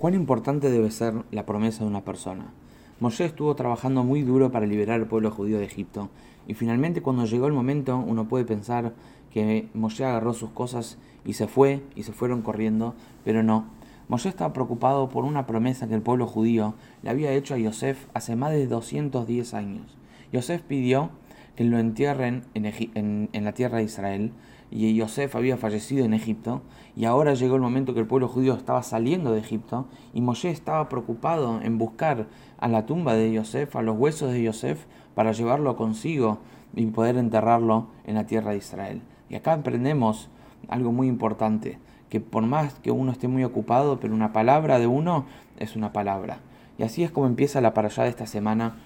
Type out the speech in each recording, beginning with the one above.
¿Cuán importante debe ser la promesa de una persona? Moshe estuvo trabajando muy duro para liberar al pueblo judío de Egipto, y finalmente cuando llegó el momento uno puede pensar que Moshe agarró sus cosas y se fue, y se fueron corriendo, pero no. Moshe estaba preocupado por una promesa que el pueblo judío le había hecho a Yosef hace más de 210 años. Yosef pidió que lo entierren en, en la tierra de Israel, y Yosef había fallecido en Egipto, y ahora llegó el momento que el pueblo judío estaba saliendo de Egipto, y Moshe estaba preocupado en buscar a la tumba de Yosef, a los huesos de Yosef, para llevarlo consigo y poder enterrarlo en la tierra de Israel. Y acá aprendemos algo muy importante, que por más que uno esté muy ocupado, pero una palabra de uno es una palabra. Y así es como empieza la parashá de esta semana,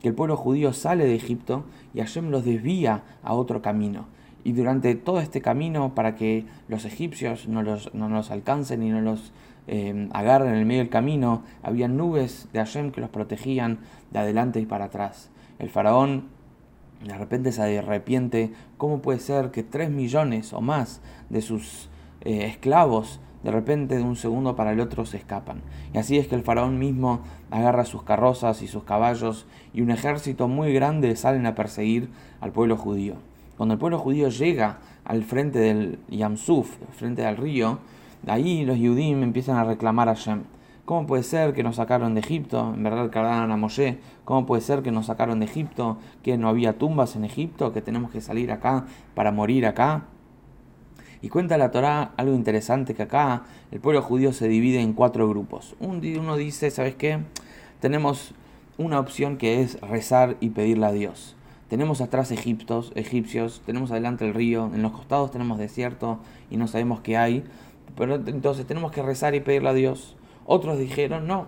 que el pueblo judío sale de Egipto y Hashem los desvía a otro camino. Y durante todo este camino, para que los egipcios no los, no los alcancen y no los eh, agarren en el medio del camino, había nubes de Hashem que los protegían de adelante y para atrás. El faraón de repente se arrepiente, ¿cómo puede ser que tres millones o más de sus eh, esclavos de repente de un segundo para el otro se escapan? Y así es que el faraón mismo agarra sus carrozas y sus caballos y un ejército muy grande salen a perseguir al pueblo judío. Cuando el pueblo judío llega al frente del Yamsuf, frente del río, ahí los Yudim empiezan a reclamar a Shem. ¿Cómo puede ser que nos sacaron de Egipto? En verdad cargaron a Moshe. ¿Cómo puede ser que nos sacaron de Egipto? ¿Que no había tumbas en Egipto? ¿Que tenemos que salir acá para morir acá? Y cuenta la Torá algo interesante que acá el pueblo judío se divide en cuatro grupos. Uno dice, ¿sabes qué? Tenemos una opción que es rezar y pedirle a Dios. Tenemos atrás egiptos, egipcios, tenemos adelante el río, en los costados tenemos desierto y no sabemos qué hay. Pero entonces tenemos que rezar y pedirle a Dios. Otros dijeron, no,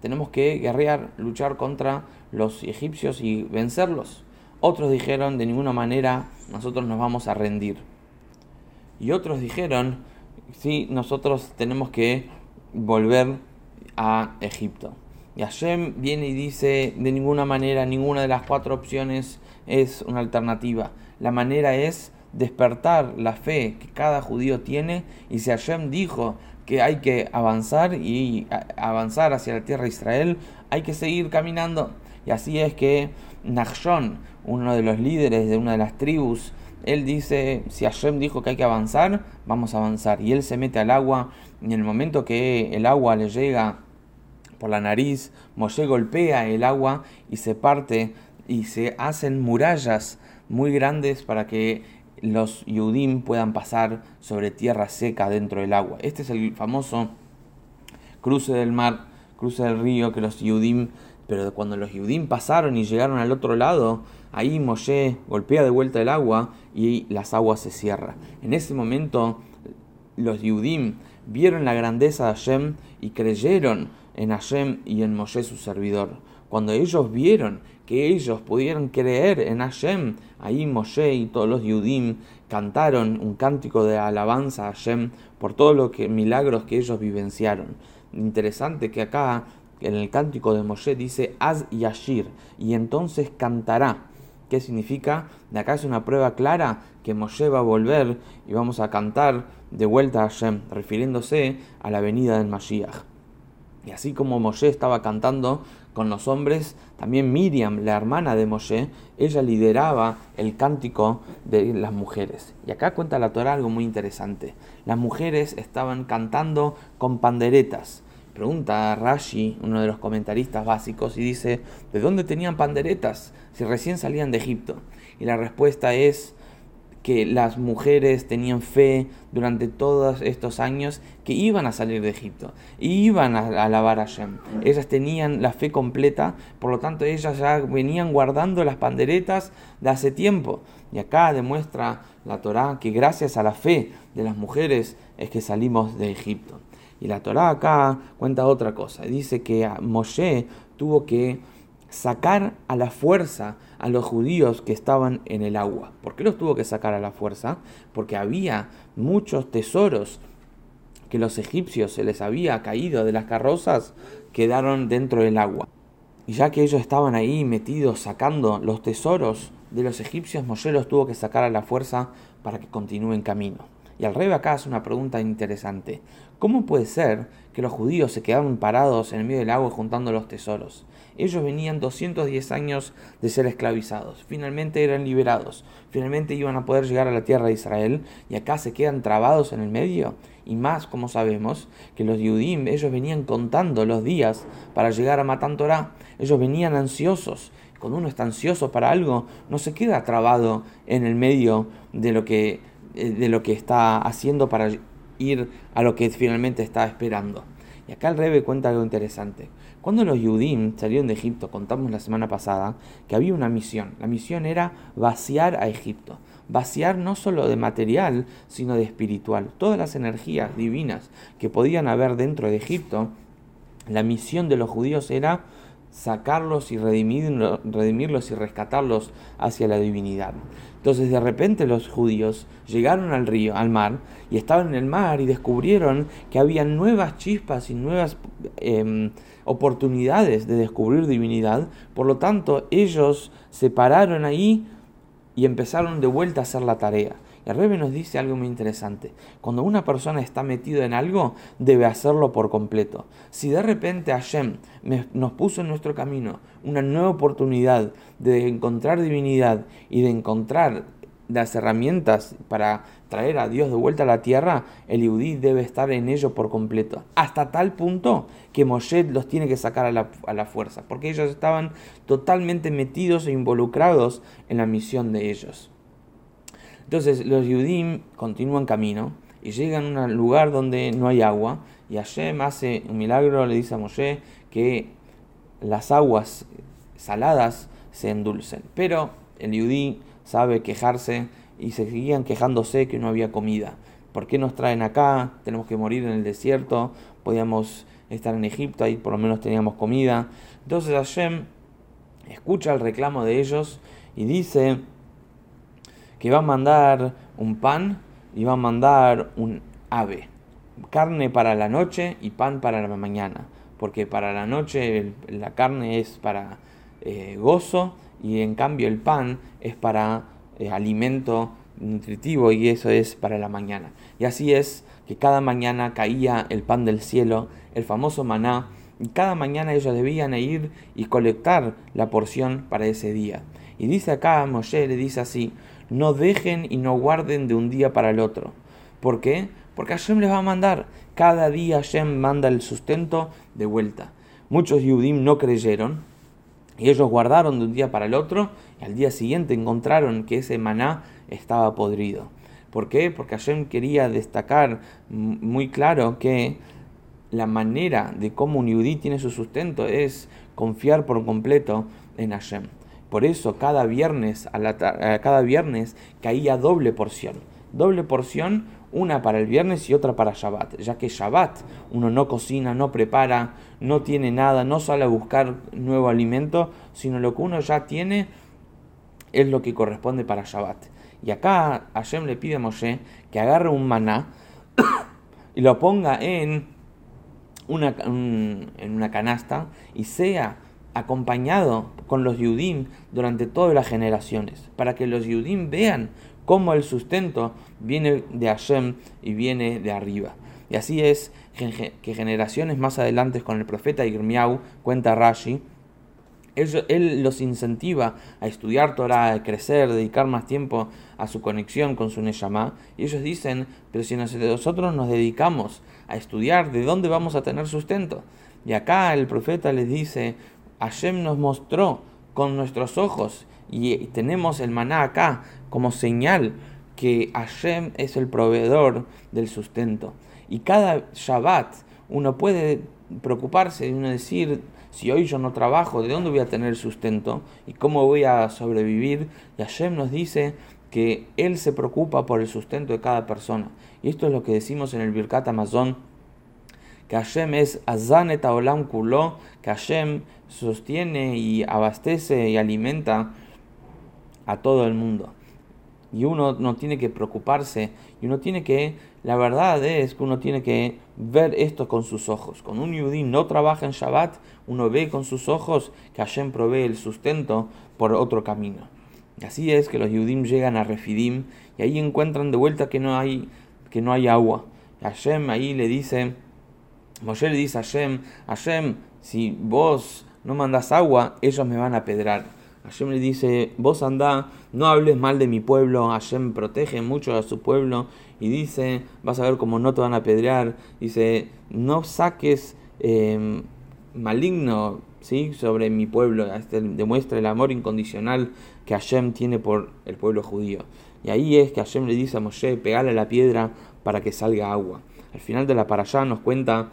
tenemos que guerrear, luchar contra los egipcios y vencerlos. Otros dijeron, de ninguna manera nosotros nos vamos a rendir. Y otros dijeron, sí, nosotros tenemos que volver a Egipto. Y Hashem viene y dice, de ninguna manera, ninguna de las cuatro opciones es una alternativa. La manera es despertar la fe que cada judío tiene y si Hashem dijo que hay que avanzar y avanzar hacia la tierra de Israel, hay que seguir caminando. Y así es que Nachshon, uno de los líderes de una de las tribus, él dice, si Hashem dijo que hay que avanzar, vamos a avanzar. Y él se mete al agua y en el momento que el agua le llega por la nariz, Moshe golpea el agua y se parte y se hacen murallas muy grandes para que los Yudim puedan pasar sobre tierra seca dentro del agua. Este es el famoso cruce del mar, cruce del río que los Yudim, pero cuando los Yudim pasaron y llegaron al otro lado, ahí Moshe golpea de vuelta el agua y las aguas se cierran. En ese momento los Yudim vieron la grandeza de Hashem y creyeron en Hashem y en Moshe su servidor. Cuando ellos vieron que ellos pudieran creer en Hashem, ahí Moshe y todos los Yudim cantaron un cántico de alabanza a Hashem por todos los milagros que ellos vivenciaron. Interesante que acá en el cántico de Moshe dice Az Yashir y entonces cantará. ¿Qué significa? De acá es una prueba clara que Moshe va a volver y vamos a cantar de vuelta a Hashem, refiriéndose a la venida del Mashiach. Y así como Moshe estaba cantando con los hombres, también Miriam, la hermana de Moshe, ella lideraba el cántico de las mujeres. Y acá cuenta la Torah algo muy interesante. Las mujeres estaban cantando con panderetas. Pregunta a Rashi, uno de los comentaristas básicos, y dice, ¿de dónde tenían panderetas si recién salían de Egipto? Y la respuesta es, que las mujeres tenían fe durante todos estos años que iban a salir de Egipto, iban a alabar a Hashem. Ellas tenían la fe completa, por lo tanto ellas ya venían guardando las panderetas de hace tiempo. Y acá demuestra la Torá que gracias a la fe de las mujeres es que salimos de Egipto. Y la Torá acá cuenta otra cosa. Dice que Moshe tuvo que sacar a la fuerza a los judíos que estaban en el agua. ¿Por qué los tuvo que sacar a la fuerza? Porque había muchos tesoros que los egipcios se les había caído de las carrozas, quedaron dentro del agua. Y ya que ellos estaban ahí metidos sacando los tesoros de los egipcios, Moshe los tuvo que sacar a la fuerza para que continúen camino. Y al rey acá hace una pregunta interesante. ¿Cómo puede ser que los judíos se quedaron parados en el medio del agua juntando los tesoros? Ellos venían 210 años de ser esclavizados. Finalmente eran liberados. Finalmente iban a poder llegar a la tierra de Israel. Y acá se quedan trabados en el medio. Y más, como sabemos, que los Yudim, ellos venían contando los días para llegar a Matan Torah. Ellos venían ansiosos. Cuando uno está ansioso para algo, no se queda trabado en el medio de lo que, eh, de lo que está haciendo para ir a lo que finalmente está esperando. Y acá el Rebe cuenta algo interesante. Cuando los Yudim salieron de Egipto, contamos la semana pasada que había una misión. La misión era vaciar a Egipto. Vaciar no solo de material, sino de espiritual. Todas las energías divinas que podían haber dentro de Egipto, la misión de los judíos era sacarlos y redimirlos y rescatarlos hacia la divinidad. Entonces de repente los judíos llegaron al río, al mar, y estaban en el mar y descubrieron que había nuevas chispas y nuevas em, oportunidades de descubrir divinidad. Por lo tanto, ellos se pararon ahí y empezaron de vuelta a hacer la tarea. El Rebe nos dice algo muy interesante. Cuando una persona está metida en algo, debe hacerlo por completo. Si de repente Hashem nos puso en nuestro camino una nueva oportunidad de encontrar divinidad y de encontrar las herramientas para traer a Dios de vuelta a la tierra, el Yudí debe estar en ello por completo. Hasta tal punto que Moshe los tiene que sacar a la, a la, fuerza, porque ellos estaban totalmente metidos e involucrados en la misión de ellos. Entonces los Yudim continúan camino y llegan a un lugar donde no hay agua y Hashem hace un milagro, le dice a Moshe que las aguas saladas se endulcen. Pero el Yudí sabe quejarse y se seguían quejándose que no había comida. ¿Por qué nos traen acá? Tenemos que morir en el desierto, podíamos estar en Egipto, ahí por lo menos teníamos comida. Entonces Hashem escucha el reclamo de ellos y dice que va a mandar un pan y va a mandar un ave. Carne para la noche y pan para la mañana. Porque para la noche la carne es para eh, gozo y en cambio el pan es para eh, alimento nutritivo y eso es para la mañana. Y así es que cada mañana caía el pan del cielo, el famoso maná, y cada mañana ellos debían ir y colectar la porción para ese día. Y dice acá, Moshe le dice así, no dejen y no guarden de un día para el otro. ¿Por qué? Porque Hashem les va a mandar. Cada día Hashem manda el sustento de vuelta. Muchos Yudim no creyeron y ellos guardaron de un día para el otro y al día siguiente encontraron que ese maná estaba podrido. ¿Por qué? Porque Hashem quería destacar muy claro que la manera de cómo un Yudí tiene su sustento es confiar por completo en Hashem. Por eso cada viernes, viernes caía doble porción. Doble porción, una para el viernes y otra para Shabbat. Ya que Shabbat uno no cocina, no prepara, no tiene nada, no sale a buscar nuevo alimento, sino lo que uno ya tiene es lo que corresponde para Shabbat. Y acá Hashem le pide a Moshe que agarre un maná y lo ponga en una, en una canasta y sea acompañado con los Yudim durante todas las generaciones, para que los Yudim vean cómo el sustento viene de Hashem y viene de arriba. Y así es que generaciones más adelante con el profeta Irmiau, cuenta Rashi, él, los incentiva a estudiar Torah, a crecer, dedicar más tiempo a su conexión con su Neshama. Y ellos dicen, pero si nosotros nos dedicamos a estudiar, ¿de dónde vamos a tener sustento? Y acá el profeta les dice, Hashem nos mostró con nuestros ojos y tenemos el maná acá como señal que Hashem es el proveedor del sustento. Y cada Shabbat uno puede preocuparse y uno decir, si hoy yo no trabajo, ¿de dónde voy a tener sustento? ¿Y cómo voy a sobrevivir? Y Hashem nos dice que Él se preocupa por el sustento de cada persona. Y esto es lo que decimos en el Birkat Amazon que Hashem es Azanet Olam Kulo, que Hashem sostiene y abastece y alimenta a todo el mundo. Y uno no tiene que preocuparse, y uno tiene que, la verdad es que uno tiene que ver esto con sus ojos. Cuando un yudí no trabaja en Shabbat, uno ve con sus ojos que Hashem provee el sustento por otro camino. Así es que los yudim llegan a Refidim y ahí encuentran de vuelta que no hay que no hay agua. Hashem ahí le dice, Moshe le dice a Hashem, Hashem, si vos no mandas agua, ellos me van a pedrar. Hashem le dice, vos andá, no hables mal de mi pueblo, Hashem protege mucho a su pueblo y dice, vas a ver cómo no te van a pedrear, dice, no saques em, maligno ¿sí? sobre mi pueblo, este demuestra el amor incondicional que Hashem tiene por el pueblo judío. Y ahí es que Hashem le dice a Moshe, pegale la piedra para que salga agua. Al final de la allá nos cuenta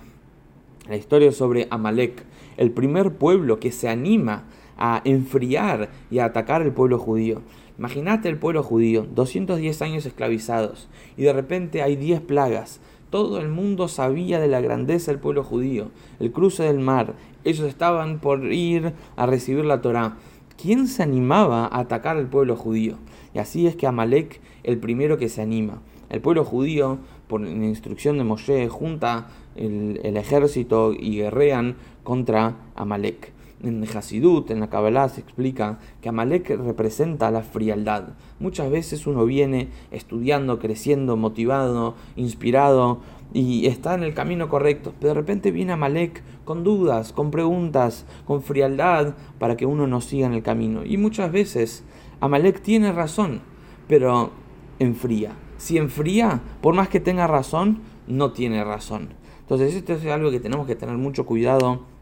la historia sobre Amalek, el primer pueblo que se anima a enfriar y a atacar al pueblo judío. Imagínate el pueblo judío, 210 años esclavizados, y de repente hay 10 plagas. Todo el mundo sabía de la grandeza del pueblo judío, el cruce del mar. Ellos estaban por ir a recibir la Torá. ¿Quién se animaba a atacar al pueblo judío? Y así es que Amalek, el primero que se anima. El pueblo judío, por instrucción de Moshe, junta el, el ejército y guerrean contra Amalek. En Hasidut, en la Kabbalah, se explica que Amalek representa la frialdad. Muchas veces uno viene estudiando, creciendo, motivado, inspirado y está en el camino correcto, pero de repente viene Amalek con dudas, con preguntas, con frialdad para que uno no siga en el camino. Y muchas veces Amalek tiene razón, pero enfría. Si enfría, por más que tenga razón, no tiene razón. Entonces esto es algo que tenemos que tener mucho cuidado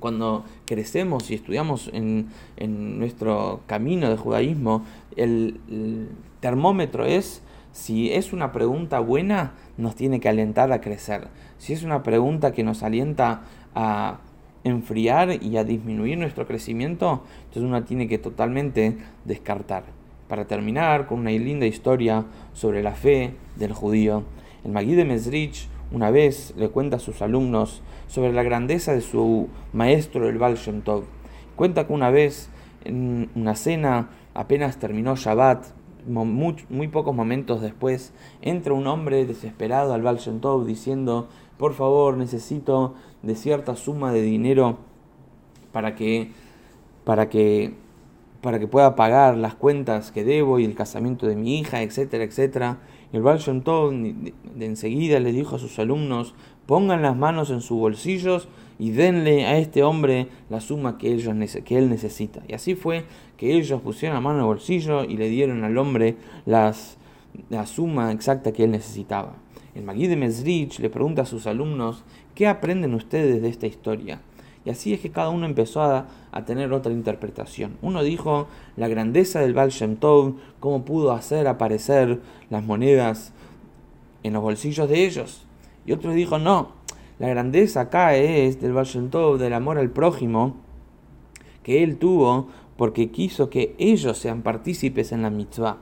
cuando crecemos y estudiamos en, nuestro camino de judaísmo, el, termómetro es, si es una pregunta buena, nos tiene que alentar a crecer. Si es una pregunta que nos alienta a enfriar y a disminuir nuestro crecimiento, entonces uno tiene que totalmente descartar. Para terminar con una linda historia sobre la fe del judío, el Magui de Mesrich una vez le cuenta a sus alumnos sobre la grandeza de su maestro, el Baal. Cuenta que una vez en una cena, apenas terminó Shabbat, muy, pocos momentos después, entra un hombre desesperado al Baal diciendo, por favor, necesito de cierta suma de dinero para que, para que, para que pueda pagar las cuentas que debo y el casamiento de mi hija, etcétera, etcétera. Y el Baal Shem Tov de enseguida le dijo a sus alumnos, pongan las manos en sus bolsillos y denle a este hombre la suma que, ellos, que él necesita. Y así fue que ellos pusieron la mano en el bolsillo y le dieron al hombre la suma exacta que él necesitaba. El Magui de Mesrich le pregunta a sus alumnos, ¿qué aprenden ustedes de esta historia? Y así es que cada uno empezó a, a, tener otra interpretación. Uno dijo la grandeza del Baal Tov, cómo pudo hacer aparecer las monedas en los bolsillos de ellos. Y otro dijo, no, la grandeza acá es del Baal del amor al prójimo que él tuvo porque quiso que ellos sean partícipes en la mitzvah.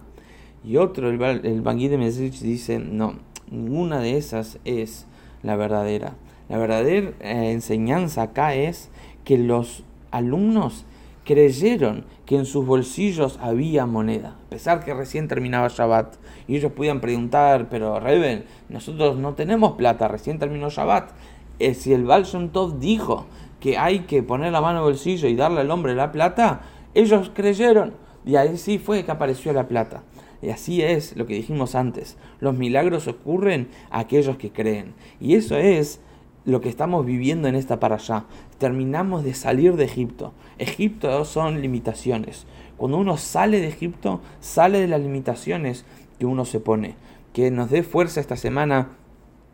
Y otro, el, el Bangui de Mesrich, dice, no, ninguna de esas es la verdadera. La verdadera eh, enseñanza acá es que los alumnos creyeron que en sus bolsillos había moneda, a pesar que recién terminaba Shabbat. Y ellos podían preguntar, pero Reben, nosotros no tenemos plata, recién terminó Shabbat. Eh, si el Baal Tov dijo que hay que poner la mano en el bolsillo y darle al hombre la plata, ellos creyeron. Y ahí sí fue que apareció la plata. Y así es lo que dijimos antes. Los milagros ocurren a aquellos que creen. Y eso es lo que estamos viviendo en esta para allá. Terminamos de salir de Egipto. Egipto son limitaciones. Cuando uno sale de Egipto, sale de las limitaciones que uno se pone. Que nos dé fuerza esta semana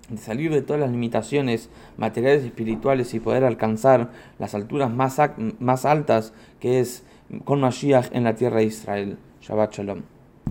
de salir de todas las limitaciones materiales y espirituales y poder alcanzar las alturas más, más altas que es con Mashiach en la tierra de Israel. Shabbat Shalom.